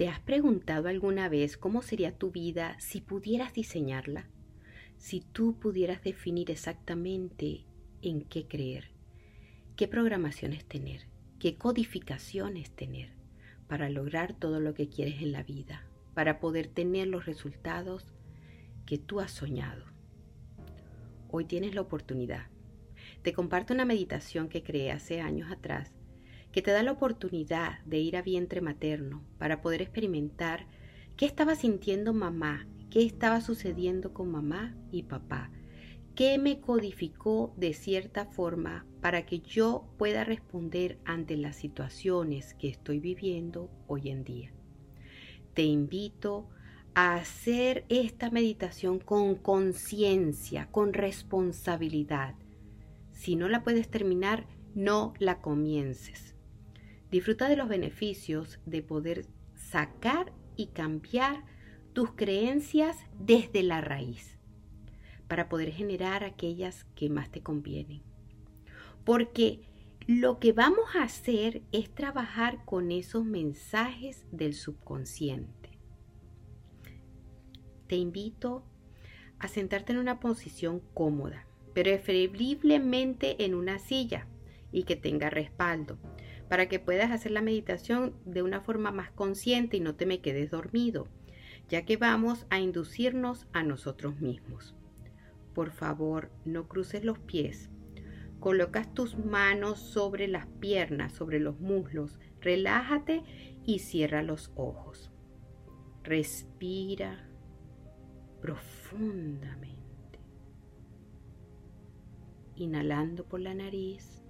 ¿Te has preguntado alguna vez cómo sería tu vida si pudieras diseñarla? Si tú pudieras definir exactamente en qué creer, qué programaciones tener, qué codificaciones tener para lograr todo lo que quieres en la vida, para poder tener los resultados que tú has soñado. Hoy tienes la oportunidad. Te comparto una meditación que creé hace años atrás que te da la oportunidad de ir a vientre materno para poder experimentar qué estaba sintiendo mamá, qué estaba sucediendo con mamá y papá, qué me codificó de cierta forma para que yo pueda responder ante las situaciones que estoy viviendo hoy en día. Te invito a hacer esta meditación con conciencia, con responsabilidad. Si no la puedes terminar, no la comiences. Disfruta de los beneficios de poder sacar y cambiar tus creencias desde la raíz para poder generar aquellas que más te convienen. Porque lo que vamos a hacer es trabajar con esos mensajes del subconsciente. Te invito a sentarte en una posición cómoda, preferiblemente en una silla y que tenga respaldo para que puedas hacer la meditación de una forma más consciente y no te me quedes dormido, ya que vamos a inducirnos a nosotros mismos. Por favor, no cruces los pies. Colocas tus manos sobre las piernas, sobre los muslos. Relájate y cierra los ojos. Respira profundamente. Inhalando por la nariz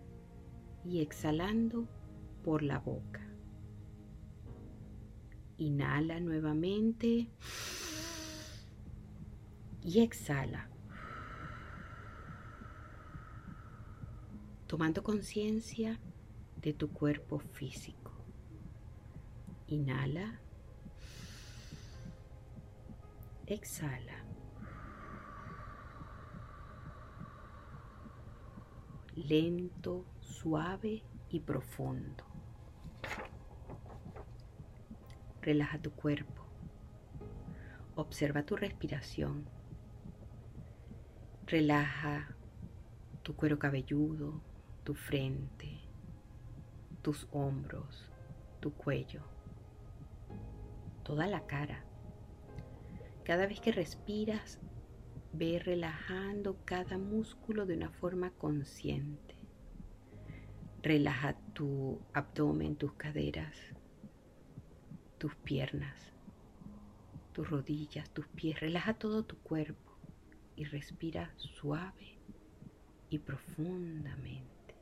y exhalando por la boca. Inhala nuevamente y exhala. Tomando conciencia de tu cuerpo físico. Inhala. Exhala. Lento, suave y profundo. Relaja tu cuerpo. Observa tu respiración. Relaja tu cuero cabelludo, tu frente, tus hombros, tu cuello, toda la cara. Cada vez que respiras, ve relajando cada músculo de una forma consciente. Relaja tu abdomen, tus caderas, tus piernas, tus rodillas, tus pies. Relaja todo tu cuerpo y respira suave y profundamente.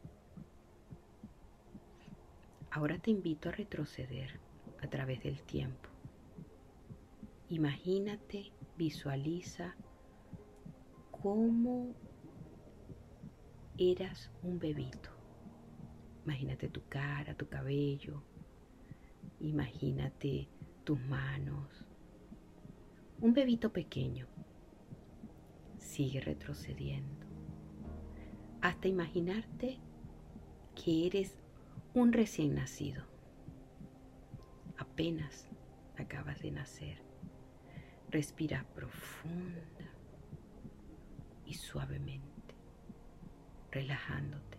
Ahora te invito a retroceder a través del tiempo. Imagínate, visualiza cómo eras un bebito. Imagínate tu cara, tu cabello, Imagínate tus manos. Un bebito pequeño. Sigue retrocediendo. Hasta imaginarte que eres un recién nacido. Apenas acabas de nacer. Respira profunda y suavemente, relajándote,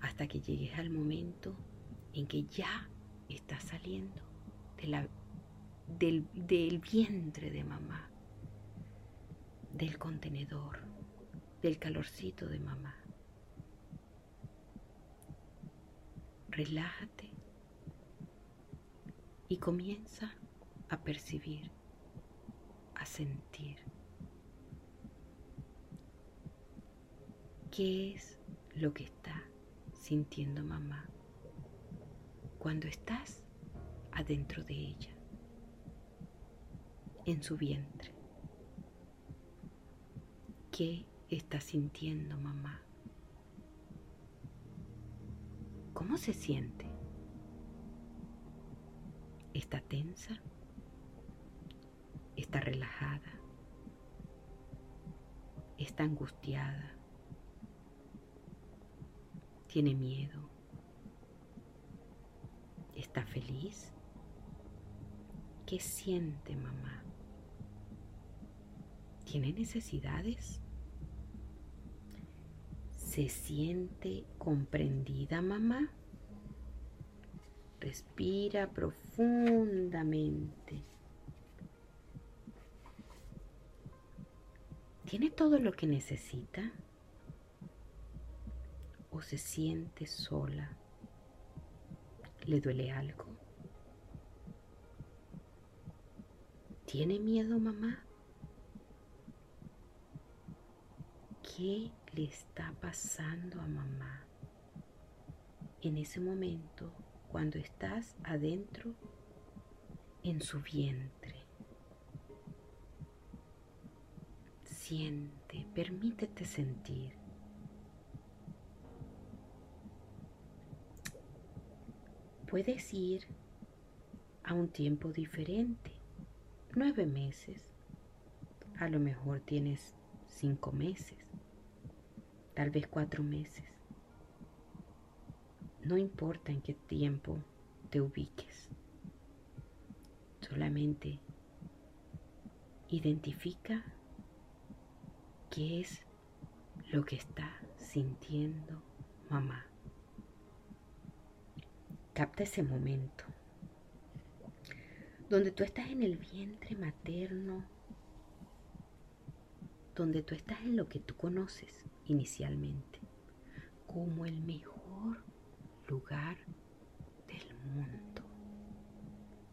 hasta que llegues al momento en que ya está saliendo del, del vientre de mamá, del contenedor, del calorcito de mamá. Relájate y comienza a percibir, a sentir qué es lo que está sintiendo mamá cuando estás adentro de ella, en su vientre. ¿Qué está sintiendo mamá? ¿Cómo se siente? ¿Está tensa? ¿Está relajada? ¿Está angustiada? ¿Tiene miedo? ¿Está feliz? ¿Qué siente mamá? ¿Tiene necesidades? ¿Se siente comprendida mamá? Respira profundamente. ¿Tiene todo lo que necesita? ¿O se siente sola? ¿Le duele algo? ¿Tiene miedo mamá? ¿Qué le está pasando a mamá en ese momento cuando estás adentro en su vientre. Siente, permítete sentir. Puedes ir a un tiempo diferente, nueve meses. A lo mejor tienes cinco meses, tal vez cuatro meses. No importa en qué tiempo te ubiques. Solamente identifica qué es lo que está sintiendo mamá. Capta ese momento donde tú estás en el vientre materno, donde tú estás en lo que tú conoces inicialmente, como el mejor lugar del mundo.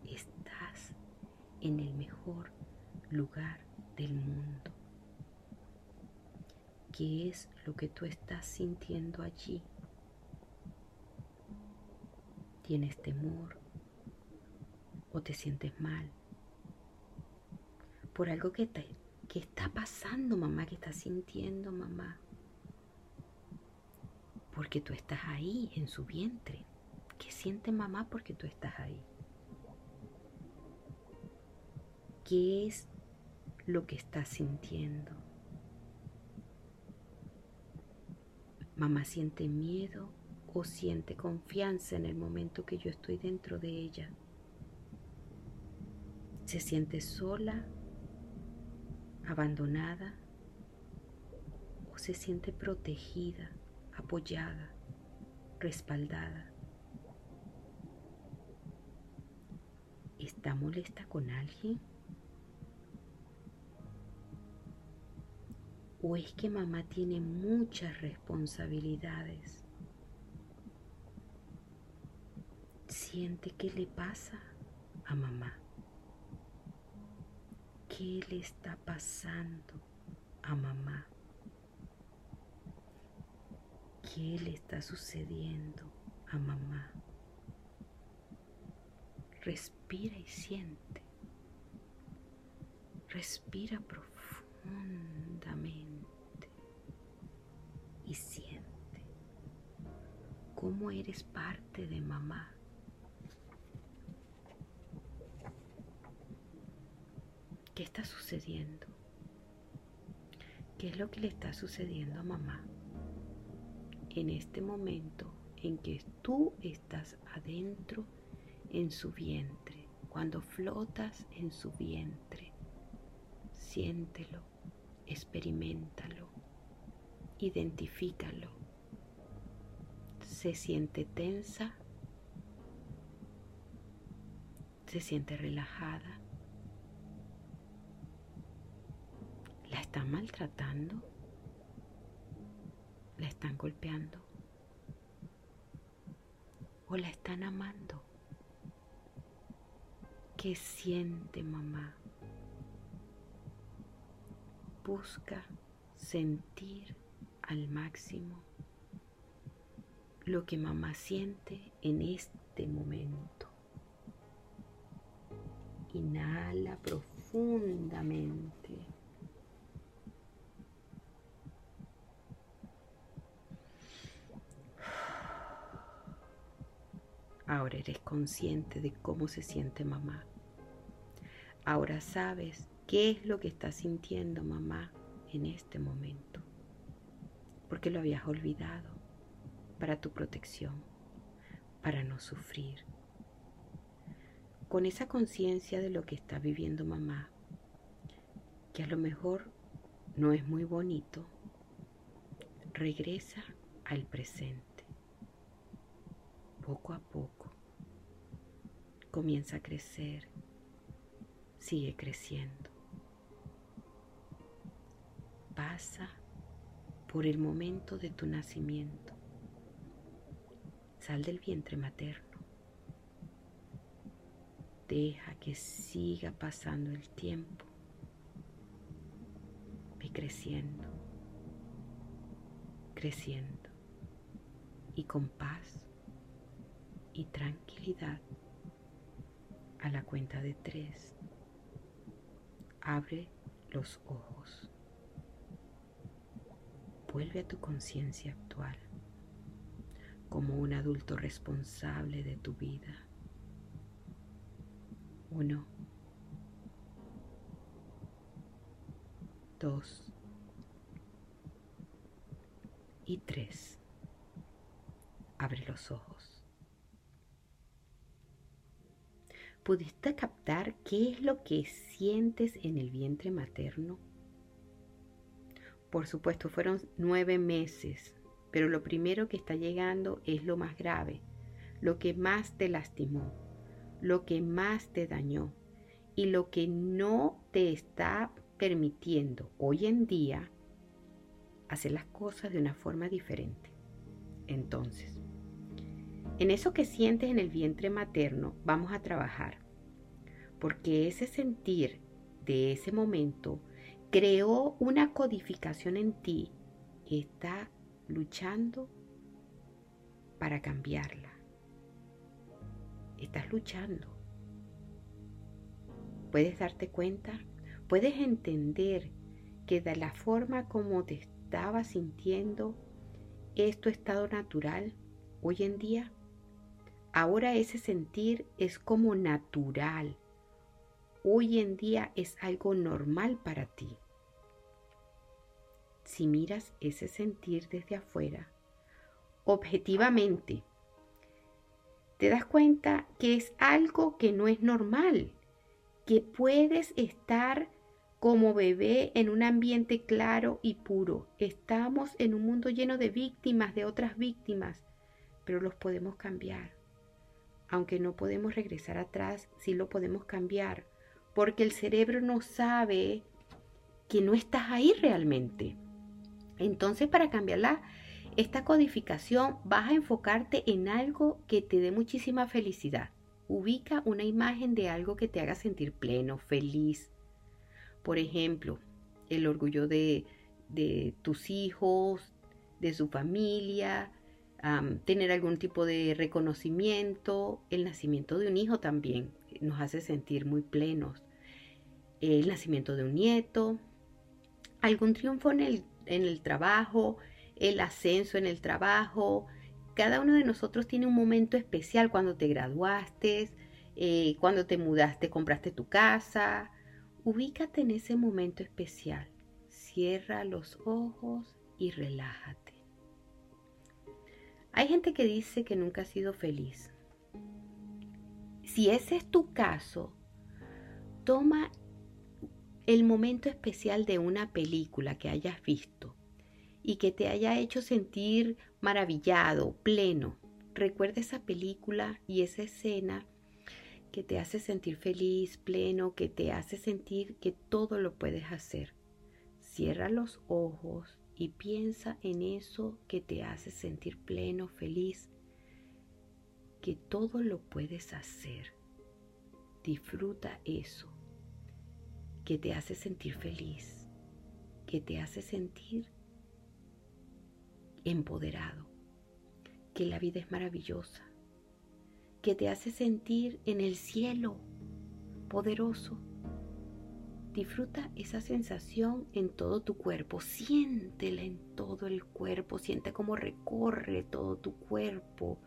Estás en el mejor lugar del mundo. ¿Qué es lo que tú estás sintiendo allí? ¿Tienes temor o te sientes mal? Por algo que, te, que está pasando, mamá, que estás sintiendo, mamá porque tú estás ahí en su vientre. ¿Qué siente mamá porque tú estás ahí? ¿Qué es lo que estás sintiendo? Mamá siente miedo o siente confianza en el momento que yo estoy dentro de ella. Se siente sola, abandonada o se siente protegida apoyada, respaldada. ¿Está molesta con alguien? ¿O es que mamá tiene muchas responsabilidades? Siente qué le pasa a mamá. ¿Qué le está pasando a mamá? ¿Qué le está sucediendo a mamá? Respira y siente. Respira profundamente y siente cómo eres parte de mamá. ¿Qué está sucediendo? ¿Qué es lo que le está sucediendo a mamá? en este momento en que tú estás adentro en su vientre, cuando flotas en su vientre. Siéntelo, experimentalo, identifícalo. Se siente tensa, se siente relajada. ¿La está maltratando? la están golpeando o la están amando. ¿Qué siente mamá? Busca sentir al máximo lo que mamá siente en este momento. Inhala profundamente. Ahora eres consciente de cómo se siente mamá. Ahora sabes qué es lo que está sintiendo mamá en este momento. Porque lo habías olvidado para tu protección, para no sufrir. con esa conciencia de lo que está viviendo mamá, que a lo mejor no es muy bonito, regresa al presente. Poco a poco comienza a crecer, sigue creciendo. Pasa por el momento de tu nacimiento. Sal del vientre materno. Deja que siga pasando el tiempo. Ve creciendo, creciendo y con paz y tranquilidad a la cuenta de tres. Abre los ojos. Vuelve a tu conciencia actual como un adulto responsable de tu vida. Uno. Dos. Y tres. Abre los ojos. ¿Pudiste captar qué es lo que sientes en el vientre materno? Por supuesto, fueron nueve meses, pero lo primero que está llegando es lo más grave, lo que más te lastimó, lo que más te dañó y lo que no te está permitiendo hoy en día hacer las cosas de una forma diferente. Entonces, en eso que sientes en el vientre materno vamos a trabajar, porque ese sentir de ese momento creó una codificación en ti que está luchando para cambiarla. Estás luchando. Puedes darte cuenta, puedes entender que de la forma como te estabas sintiendo es tu estado natural hoy en día. Ahora ese sentir es como natural hoy en día es algo normal para ti. Si miras ese sentir desde afuera, objetivamente, te das cuenta que es algo que no es normal, que puedes estar como bebé en un ambiente claro y puro. Estamos en un mundo lleno de víctimas, de otras víctimas, pero los podemos cambiar. Aunque no podemos regresar atrás, sí lo podemos cambiar porque el cerebro no sabe que no estás ahí realmente. Entonces, para cambiarla, esta codificación vas a enfocarte en algo que te dé muchísima felicidad. Ubica una imagen de algo que te haga sentir pleno, feliz. Por ejemplo, el orgullo de, tus hijos, de su familia, tener algún tipo de reconocimiento, el nacimiento de un hijo también nos hace sentir muy plenos. El nacimiento de un nieto, algún triunfo en el, en el trabajo, el ascenso en el trabajo. Cada uno de nosotros tiene un momento especial cuando te graduaste, eh, cuando te mudaste, compraste tu casa. Ubícate en ese momento especial. Cierra los ojos y relájate. Hay gente que dice que nunca ha sido feliz. Si ese es tu caso, toma el momento especial de una película que hayas visto y que te haya hecho sentir maravillado, pleno. Recuerda esa película y esa escena que te hace sentir feliz, pleno, que te hace sentir que todo lo puedes hacer. Cierra los ojos y piensa en eso que te hace sentir pleno, feliz que todo lo puedes hacer. Disfruta eso que te hace sentir feliz, que te hace sentir empoderado, que la vida es maravillosa, que te hace sentir en el cielo poderoso. Disfruta esa sensación en todo tu cuerpo, siéntela en todo el cuerpo, siente cómo recorre todo tu cuerpo,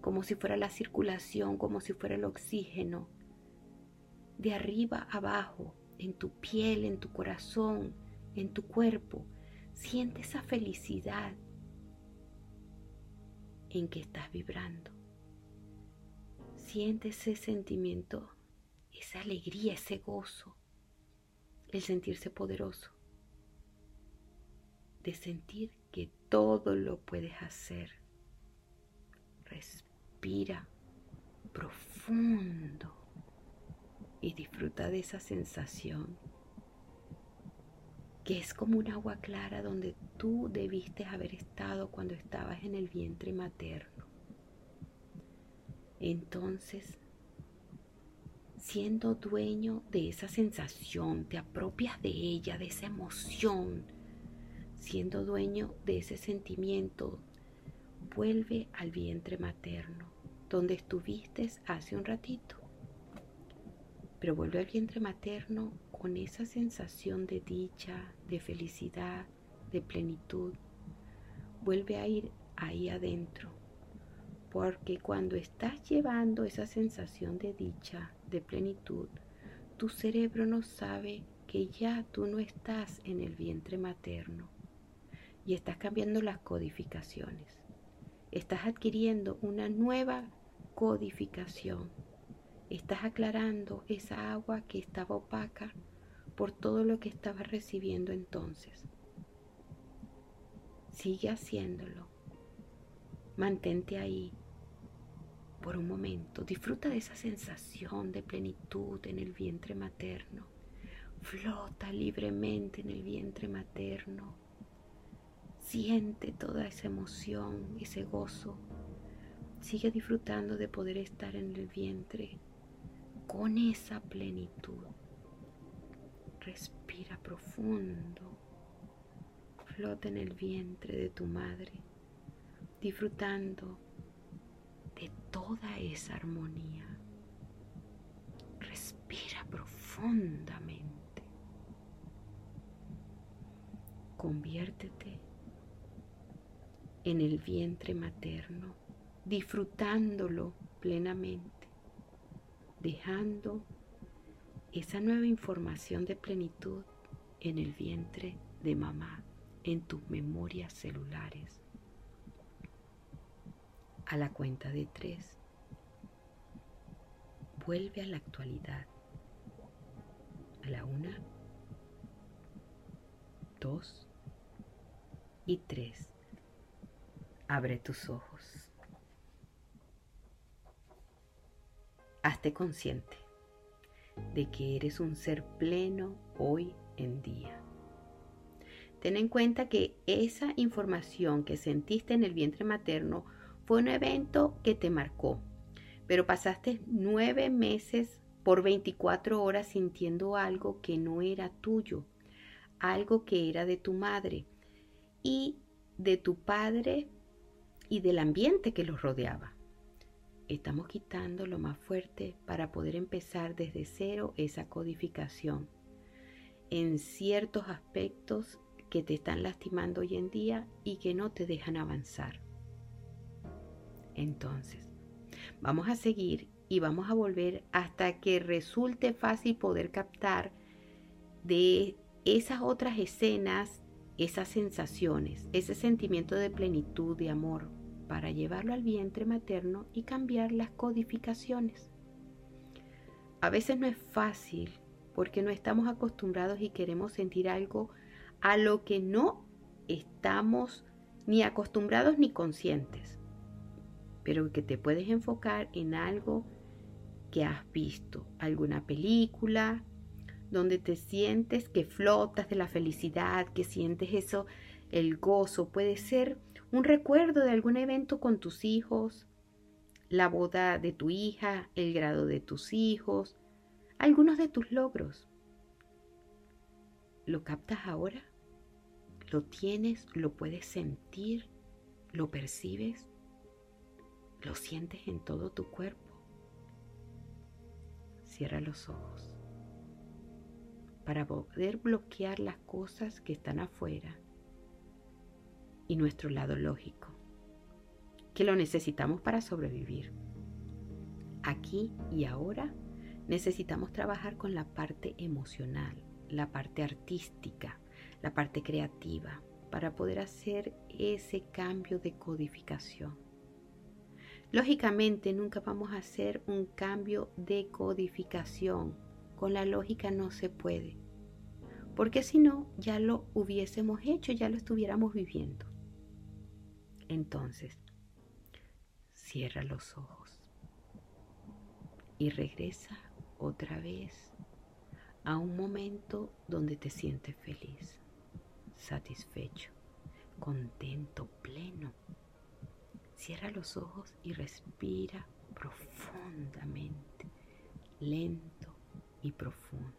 como si fuera la circulación, como si fuera el oxígeno, de arriba abajo, en tu piel, en tu corazón, en tu cuerpo. Siente esa felicidad en que estás vibrando. siente ese sentimiento, esa alegría, ese gozo, el sentirse poderoso, de sentir que todo lo puedes hacer. Respira profundo y disfruta de esa sensación que es como un agua clara donde tú debiste haber estado cuando estabas en el vientre materno. Entonces, siendo dueño de esa sensación, te apropias de ella, de esa emoción, siendo dueño de ese sentimiento, vuelve al vientre materno, donde estuviste hace un ratito. Pero vuelve al vientre materno con esa sensación de dicha, de felicidad, de plenitud. Vuelve a ir ahí adentro, porque cuando estás llevando esa sensación de dicha, de plenitud, tu cerebro no sabe que ya tú no estás en el vientre materno y estás cambiando las codificaciones. Estás adquiriendo una nueva codificación. Estás aclarando esa agua que estaba opaca por todo lo que estabas recibiendo entonces. Sigue haciéndolo. Mantente ahí por un momento. Disfruta de esa sensación de plenitud en el vientre materno. Flota libremente en el vientre materno. Siente toda esa emoción, ese gozo. Sigue disfrutando de poder estar en el vientre con esa plenitud. Respira profundo. Flota en el vientre de tu madre, disfrutando toda esa armonía. Respira profundamente. Conviértete en el vientre materno, disfrutándolo plenamente, dejando esa nueva información de plenitud en el vientre de mamá, en tus memorias celulares a la cuenta de tres. Vuelve a la actualidad. A la una, dos y tres. Abre tus ojos. Hazte consciente de que eres un ser pleno hoy en día. Ten en cuenta que esa información que sentiste en el vientre materno fue un evento que te marcó, pero pasaste nueve meses por 24 horas sintiendo algo que no era tuyo, algo que era de tu madre y de tu padre y del ambiente que los rodeaba. Estamos quitando lo más fuerte para poder empezar desde cero esa codificación en ciertos aspectos que te están lastimando hoy en día y que no te dejan avanzar. Entonces, vamos a seguir y vamos a volver hasta que resulte fácil poder captar de esas otras escenas, esas sensaciones, ese sentimiento de plenitud, de amor, para llevarlo al vientre materno y cambiar las codificaciones. A veces no es fácil porque no estamos acostumbrados y queremos sentir algo a lo que no estamos ni acostumbrados ni conscientes pero que te puedes enfocar en algo que has visto, alguna película, donde te sientes que flotas de la felicidad, que sientes eso, el gozo. Puede ser un recuerdo de algún evento con tus hijos, la boda de tu hija, el grado de tus hijos, algunos de tus logros. ¿Lo captas ahora? ¿Lo tienes? ¿Lo puedes sentir? ¿Lo percibes? Lo sientes en todo tu cuerpo. Cierra los ojos para poder bloquear las cosas que están afuera y nuestro lado lógico, que lo necesitamos para sobrevivir. Aquí y ahora necesitamos trabajar con la parte emocional, la parte artística, la parte creativa, para poder hacer ese cambio de codificación. Lógicamente nunca vamos a hacer un cambio de codificación. Con la lógica no se puede. Porque si no, ya lo hubiésemos hecho, ya lo estuviéramos viviendo. Entonces, cierra los ojos y regresa otra vez a un momento donde te sientes feliz, satisfecho, contento, pleno. Cierra los ojos y respira profundamente, lento y profundo.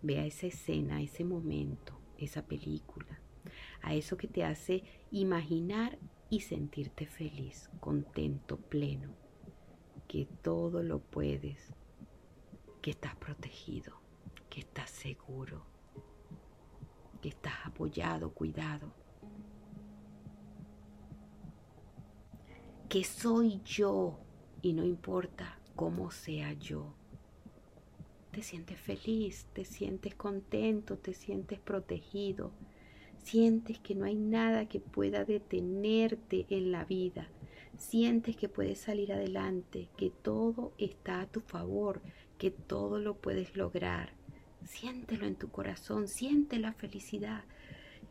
Ve a esa escena, a ese momento, esa película, a eso que te hace imaginar y sentirte feliz, contento, pleno, que todo lo puedes, que estás protegido, que estás seguro, que estás apoyado, cuidado. Que soy yo y no importa cómo sea yo. Te sientes feliz, te sientes contento, te sientes protegido, sientes que no hay nada que pueda detenerte en la vida, sientes que puedes salir adelante, que todo está a tu favor, que todo lo puedes lograr. Siéntelo en tu corazón, siente la felicidad,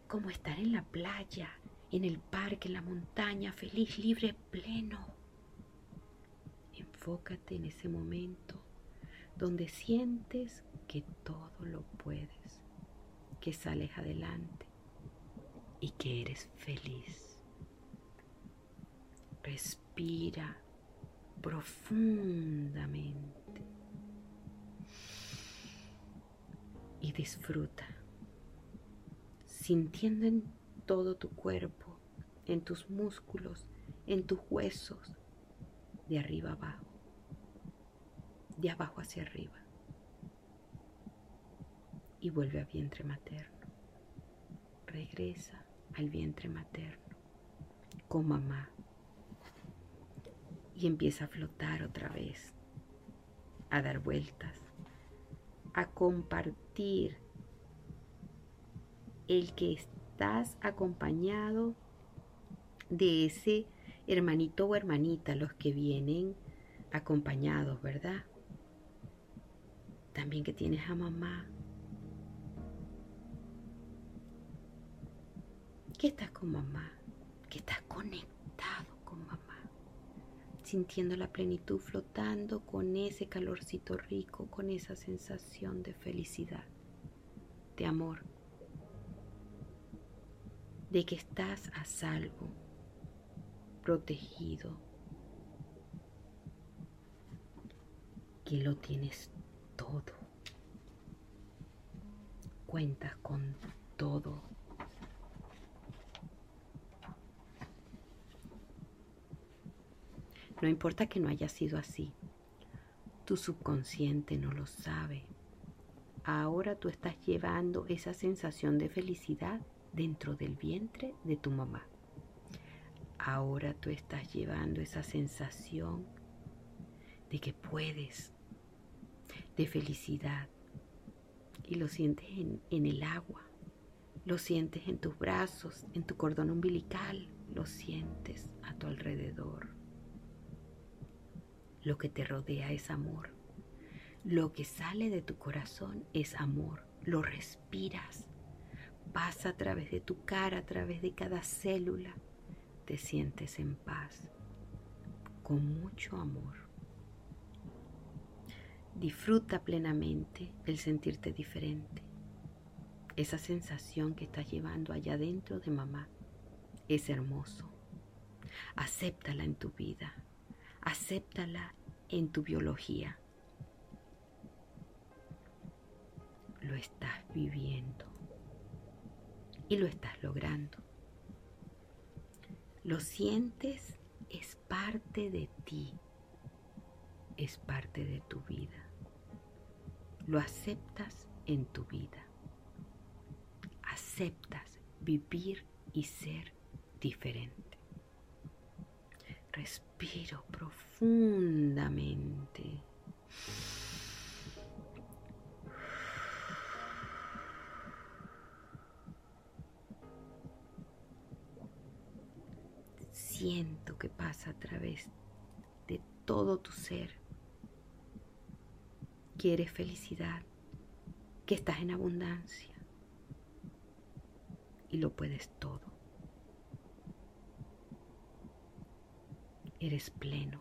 como estar en la playa, en el parque, en la montaña, feliz, libre, pleno. Enfócate en ese momento donde sientes que todo lo puedes, que sales adelante y que eres feliz. Respira profundamente. y disfruta, sintiendo en todo tu cuerpo, en tus músculos, en tus huesos, de arriba abajo, de abajo hacia arriba. Y vuelve a vientre materno. Regresa al vientre materno con mamá. Y empieza a flotar otra vez, a dar vueltas, a compartir el que estás acompañado de ese hermanito o hermanita, los que vienen acompañados, ¿verdad? También que tienes a mamá. Que estás con mamá, que estás conectado con mamá sintiendo la plenitud flotando con ese calorcito rico, con esa sensación de felicidad, de amor, de que estás a salvo, protegido, que lo tienes todo, cuentas con todo No importa que no haya sido así. Tu subconsciente no lo sabe. Ahora tú estás llevando esa sensación de felicidad dentro del vientre de tu mamá. Ahora tú estás llevando esa sensación de que puedes, de felicidad. Y lo sientes en, el agua, lo sientes en tus brazos, en tu cordón umbilical, lo sientes a tu alrededor. Lo que te rodea es amor. Lo que sale de tu corazón es amor. Lo respiras. Pasa a través de tu cara, a través de cada célula. Te sientes en paz, con mucho amor. Disfruta plenamente el sentirte diferente. Esa sensación que estás llevando allá dentro de mamá es hermoso. Acéptala en tu vida acéptala en tu biología. Lo estás viviendo y lo estás logrando. Lo sientes, es parte de ti, es parte de tu vida. Lo aceptas en tu vida. Aceptas vivir y ser diferente. Respiro profundamente. Siento que pasa a través de todo tu ser. Quieres felicidad, que estás en abundancia y lo puedes todo. Eres pleno.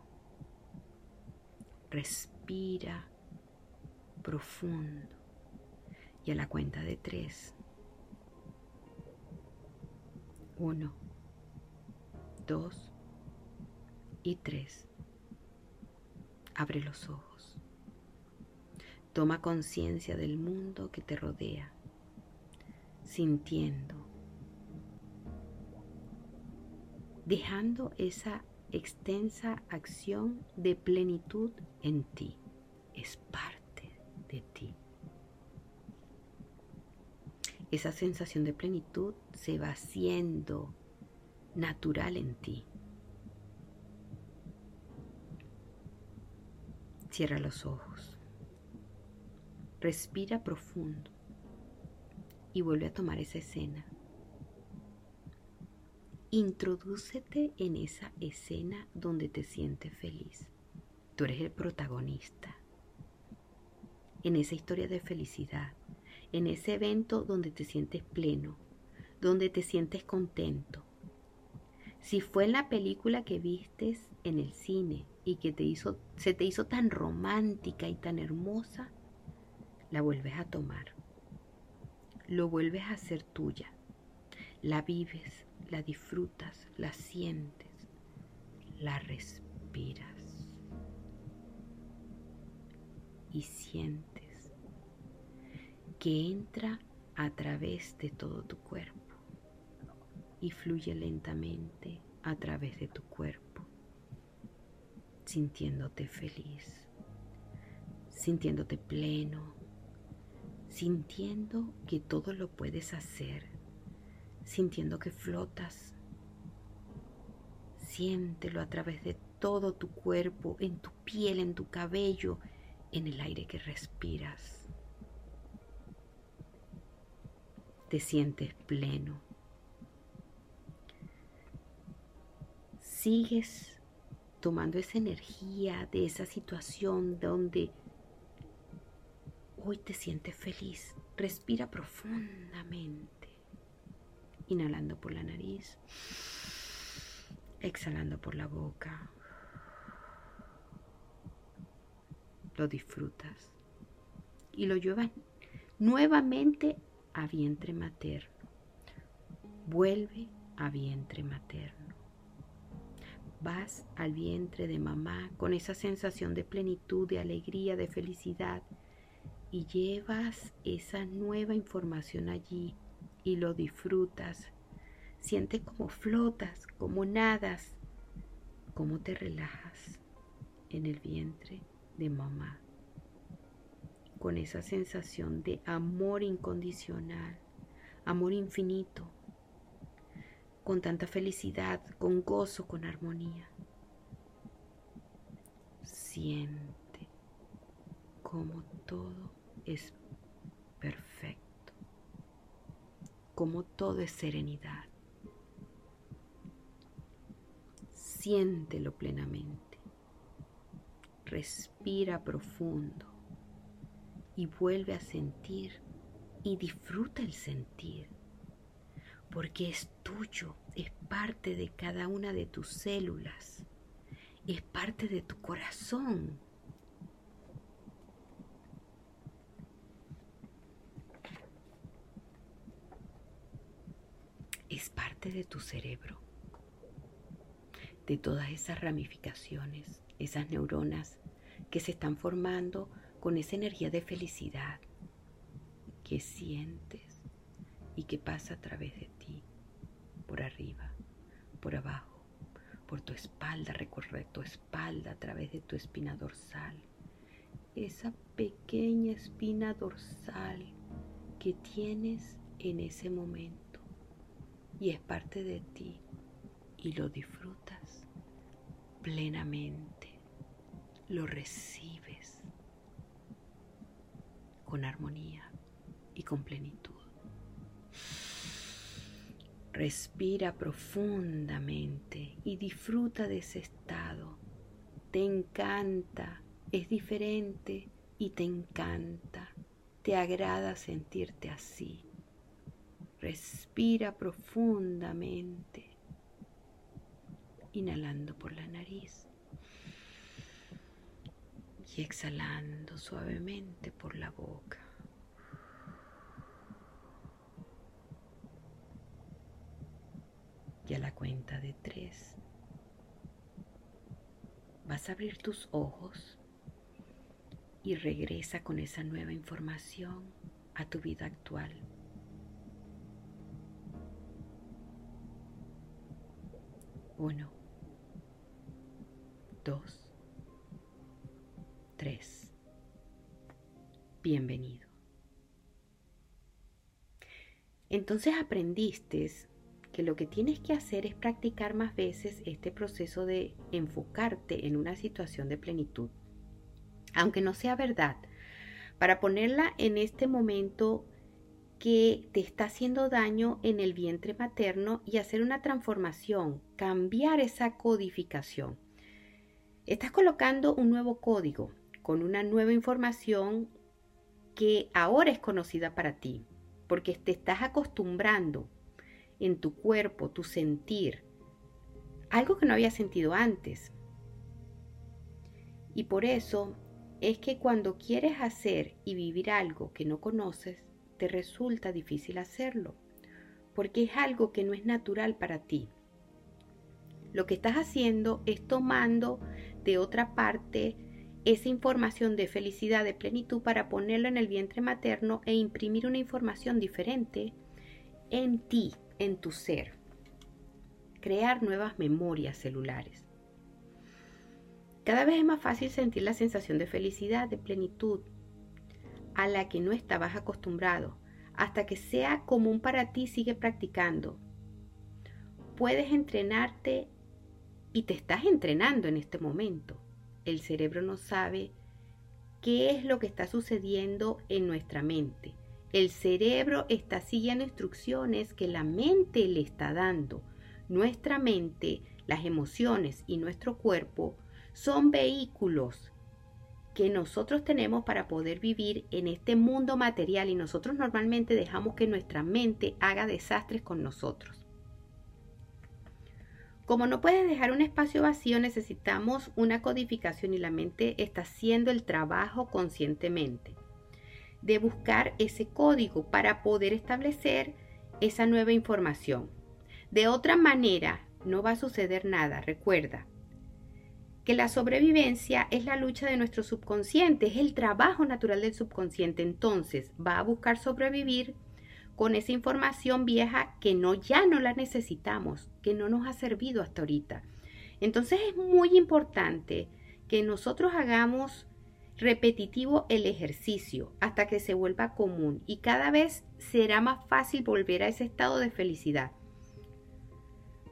Respira profundo y a la cuenta de tres. Uno, dos y tres. Abre los ojos. Toma conciencia del mundo que te rodea, sintiendo, dejando esa extensa acción de plenitud en ti. Es parte de ti. Esa sensación de plenitud se va haciendo natural en ti. Cierra los ojos. Respira profundo y vuelve a tomar esa escena. Introdúcete en esa escena donde te sientes feliz. Tú eres el protagonista. En esa historia de felicidad, en ese evento donde te sientes pleno, donde te sientes contento. Si fue en la película que vistes en el cine y que te hizo, se te hizo tan romántica y tan hermosa, la vuelves a tomar, lo vuelves a hacer tuya, la vives, la disfrutas, la sientes, la respiras. Y sientes que entra a través de todo tu cuerpo y fluye lentamente a través de tu cuerpo, sintiéndote feliz, sintiéndote pleno, sintiendo que todo lo puedes hacer, sintiendo que flotas. Siéntelo a través de todo tu cuerpo, en tu piel, en tu cabello, en el aire que respiras. Te sientes pleno. Sigues tomando esa energía de esa situación donde Hoy te sientes feliz. Respira profundamente. Inhalando por la nariz. Exhalando por la boca. Lo disfrutas. Y lo llevan nuevamente a vientre materno. Vuelve a vientre materno. Vas al vientre de mamá con esa sensación de plenitud, de alegría, de felicidad y llevas esa nueva información allí y lo disfrutas. Siente como flotas, como nadas, cómo te relajas en el vientre de mamá, con esa sensación de amor incondicional, amor infinito, con tanta felicidad, con gozo, con armonía. Siente como todo es perfecto, como todo es serenidad. Siéntelo plenamente. Respira profundo y vuelve a sentir y disfruta el sentir, porque es tuyo, es parte de cada una de tus células, es parte de tu corazón. es parte de tu cerebro, de todas esas ramificaciones, esas neuronas que se están formando con esa energía de felicidad que sientes y que pasa a través de ti, por arriba, por abajo, por tu espalda, recorre tu espalda a través de tu espina dorsal, esa pequeña espina dorsal que tienes en ese momento. Y es parte de ti y lo disfrutas plenamente, lo recibes con armonía y con plenitud. Respira profundamente y disfruta de ese estado. Te encanta, es diferente y te encanta. Te agrada sentirte así. Respira profundamente, inhalando por la nariz y exhalando suavemente por la boca. Y a la cuenta de tres, vas a abrir tus ojos y regresa con esa nueva información a tu vida actual. Uno, dos, tres. Bienvenido. Entonces aprendiste que lo que tienes que hacer es practicar más veces este proceso de enfocarte en una situación de plenitud. Aunque no sea verdad, para ponerla en este momento que te está haciendo daño en el vientre materno y hacer una transformación, cambiar esa codificación. Estás colocando un nuevo código con una nueva información que ahora es conocida para ti, porque te estás acostumbrando en tu cuerpo, tu sentir, algo que no había sentido antes. Y por eso es que cuando quieres hacer y vivir algo que no conoces, te resulta difícil hacerlo, porque es algo que no es natural para ti. Lo que estás haciendo es tomando de otra parte esa información de felicidad, de plenitud, para ponerlo en el vientre materno e imprimir una información diferente en ti, en tu ser. Crear nuevas memorias celulares. Cada vez es más fácil sentir la sensación de felicidad, de plenitud, a la que no estabas acostumbrado. Hasta que sea común para ti, sigue practicando. Puedes entrenarte y te estás entrenando en este momento. El cerebro no sabe qué es lo que está sucediendo en nuestra mente. El cerebro está siguiendo instrucciones que la mente le está dando. Nuestra mente, las emociones y nuestro cuerpo son vehículos que nosotros tenemos para poder vivir en este mundo material y nosotros normalmente dejamos que nuestra mente haga desastres con nosotros. Como no puedes dejar un espacio vacío, necesitamos una codificación y la mente está haciendo el trabajo conscientemente de buscar ese código para poder establecer esa nueva información. De otra manera, no va a suceder nada. Recuerda que la sobrevivencia es la lucha de nuestro subconsciente, es el trabajo natural del subconsciente. Entonces, va a buscar sobrevivir con esa información vieja que no ya no la necesitamos, que no nos ha servido hasta ahorita. Entonces es muy importante que nosotros hagamos repetitivo el ejercicio hasta que se vuelva común y cada vez será más fácil volver a ese estado de felicidad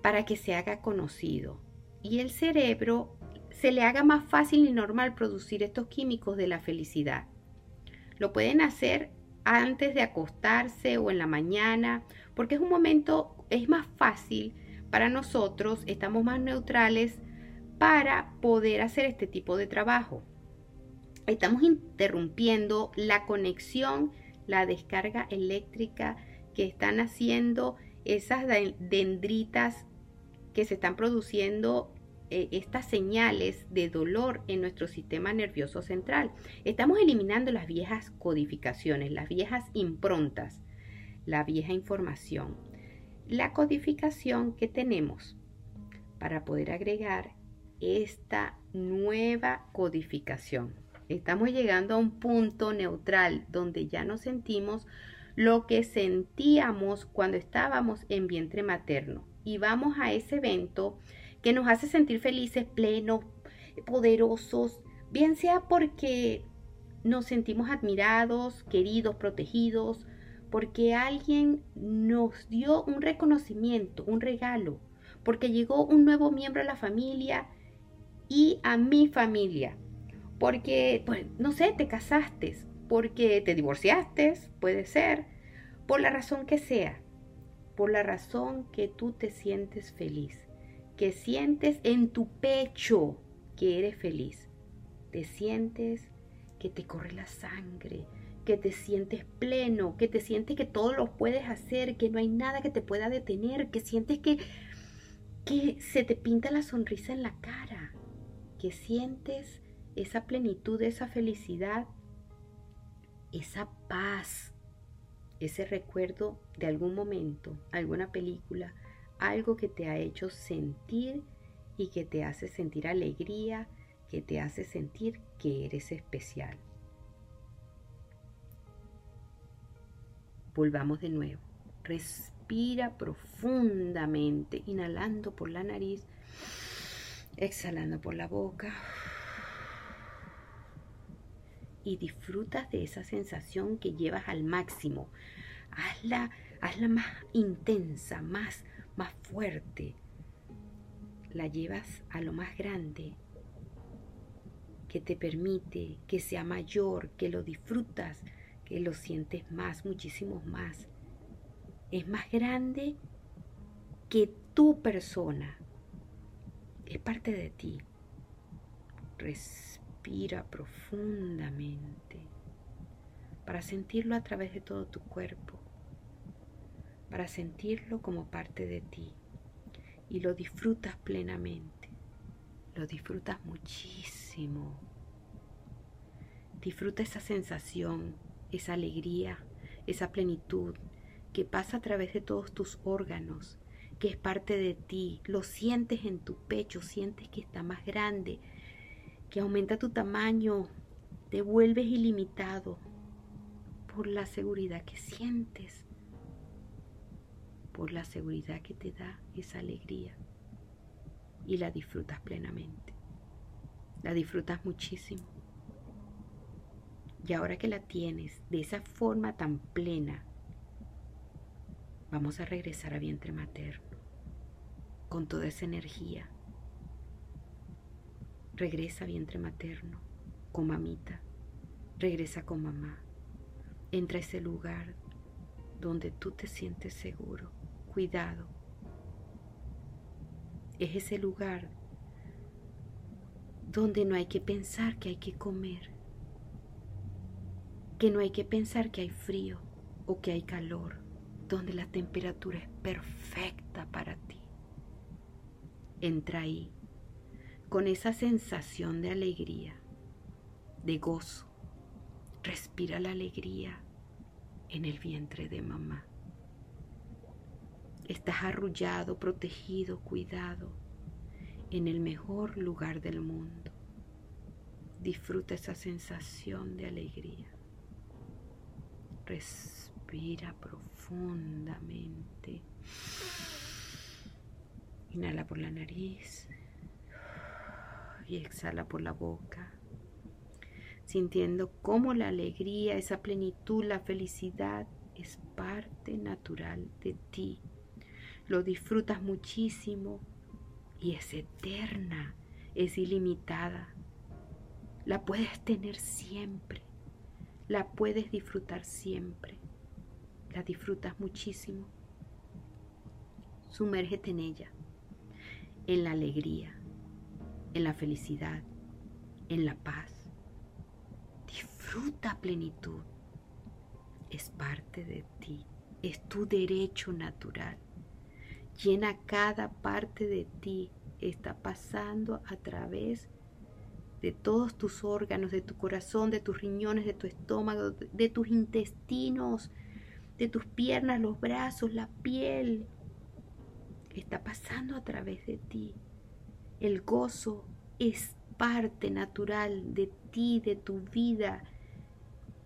para que se haga conocido y el cerebro se le haga más fácil y normal producir estos químicos de la felicidad. Lo pueden hacer antes de acostarse o en la mañana porque es un momento, es más fácil para nosotros, estamos más neutrales para poder hacer este tipo de trabajo estamos interrumpiendo la conexión, la descarga eléctrica que están haciendo esas dendritas que se están produciendo eh, estas señales de dolor en nuestro sistema nervioso central. Estamos eliminando las viejas codificaciones, las viejas improntas, la vieja información. La codificación que tenemos para poder agregar esta nueva codificación. Estamos llegando a un punto neutral donde ya no sentimos lo que sentíamos cuando estábamos en vientre materno. Y vamos a ese evento que nos hace sentir felices, plenos, poderosos, bien sea porque nos sentimos admirados, queridos, protegidos, porque alguien nos dio un reconocimiento, un regalo, porque llegó un nuevo miembro a la familia y a mi familia porque, pues, no sé, te casaste, porque te divorciaste, puede ser, por la razón que sea, por la razón que tú te sientes feliz, que sientes en tu pecho que eres feliz. Te sientes que te corre la sangre, que te sientes pleno, que te sientes que todo lo puedes hacer, que no hay nada que te pueda detener, que sientes que, que se te pinta la sonrisa en la cara, que sientes esa plenitud, esa felicidad, esa paz, ese recuerdo de algún momento, alguna película, algo que te ha hecho sentir y que te hace sentir alegría, que te hace sentir que eres especial. Volvamos de nuevo. Respira profundamente, inhalando por la nariz, exhalando por la boca. Y disfrutas de esa sensación que llevas al máximo. Hazla, hazla más intensa, más, más fuerte. La llevas a lo más grande que te permite que sea mayor, que lo disfrutas que lo sientes más, muchísimo más. Es más grande que tu persona. Es parte de ti. Respira profundamente para sentirlo a través de todo tu cuerpo, para sentirlo como parte de ti y lo disfrutas plenamente, lo disfrutas muchísimo. Disfruta esa sensación esa alegría, esa plenitud que pasa a través de todos tus órganos, que es parte de ti, lo sientes en tu pecho, sientes que está más grande, que aumenta tu tamaño, te vuelves ilimitado por la seguridad que sientes, por la seguridad que te da esa alegría y la disfrutas plenamente. La disfrutas muchísimo. Y ahora que la tienes de esa forma tan plena, vamos a regresar a vientre materno con toda esa energía. Regresa a vientre materno con mamita. Regresa con mamá. Entra a ese lugar donde tú te sientes seguro, cuidado. Es ese lugar donde no hay que pensar que hay que comer que no hay que pensar que hay frío o que hay calor, donde la temperatura es perfecta para ti. Entra ahí con esa sensación de alegría, de gozo. Respira la alegría en el vientre de mamá. Estás arrullado, protegido, cuidado en el mejor lugar del mundo. Disfruta esa sensación de alegría. Respira profundamente. Inhala por la nariz y exhala por la boca, sintiendo cómo la alegría, esa plenitud, la felicidad es parte natural de ti. Lo disfrutas muchísimo y es eterna, es ilimitada. La puedes tener siempre la puedes disfrutar siempre. La disfrutas muchísimo. Sumérgete en ella, en la alegría, en la felicidad, en la paz. Disfruta plenitud. Es parte de ti, es tu derecho natural. Llena cada parte de ti, está pasando a través de todos tus órganos, de tu corazón, de tus riñones, de tu estómago, de tus intestinos, de tus piernas, los brazos, la piel. Está pasando a través de ti. El gozo es parte natural de ti, de tu vida.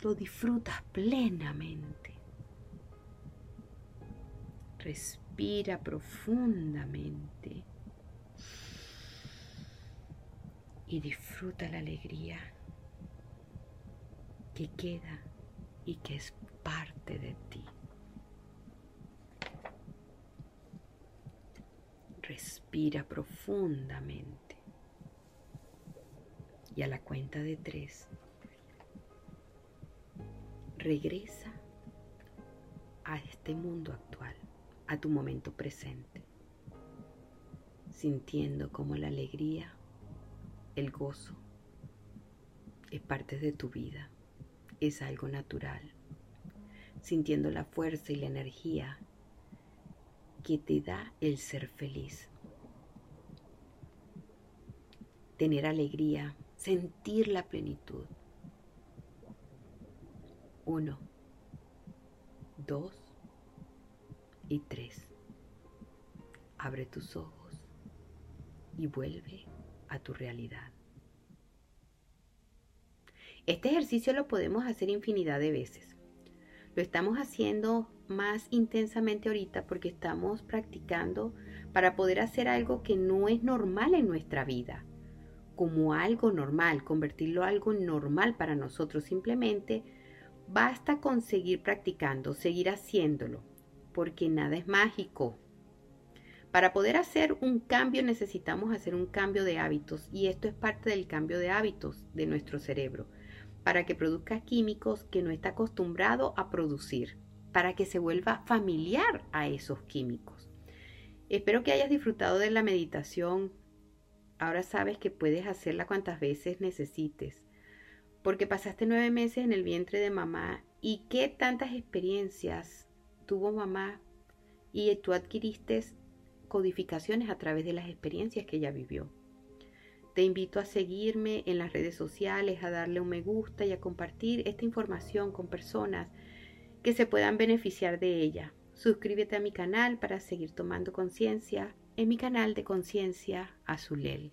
Lo disfrutas plenamente. Respira profundamente. y disfruta la alegría que queda y que es parte de ti. Respira profundamente. Y a la cuenta de tres regresa a este mundo actual, a tu momento presente, sintiendo como la alegría, el gozo, es parte de tu vida, es algo natural, sintiendo la fuerza y la energía que te da el ser feliz. Tener alegría, sentir la plenitud. Uno, dos y tres. Abre tus ojos y vuelve a tu realidad. Este ejercicio lo podemos hacer infinidad de veces. Lo estamos haciendo más intensamente ahorita porque estamos practicando para poder hacer algo que no es normal en nuestra vida, como algo normal, convertirlo en algo normal para nosotros. Simplemente basta con seguir practicando, seguir haciéndolo, porque nada es mágico. Para poder hacer un cambio necesitamos hacer un cambio de hábitos y esto es parte del cambio de hábitos de nuestro cerebro para que produzca químicos que no está acostumbrado a producir, para que se vuelva familiar a esos químicos. Espero que hayas disfrutado de la meditación. Ahora sabes que puedes hacerla cuantas veces necesites, porque pasaste nueve meses en el vientre de mamá y qué tantas experiencias tuvo mamá y tú adquiriste codificaciones a través de las experiencias que ella vivió. Te invito a seguirme en las redes sociales, a darle un me gusta y a compartir esta información con personas que se puedan beneficiar de ella. Suscríbete a mi canal para seguir tomando conciencia en mi canal de conciencia Azulel.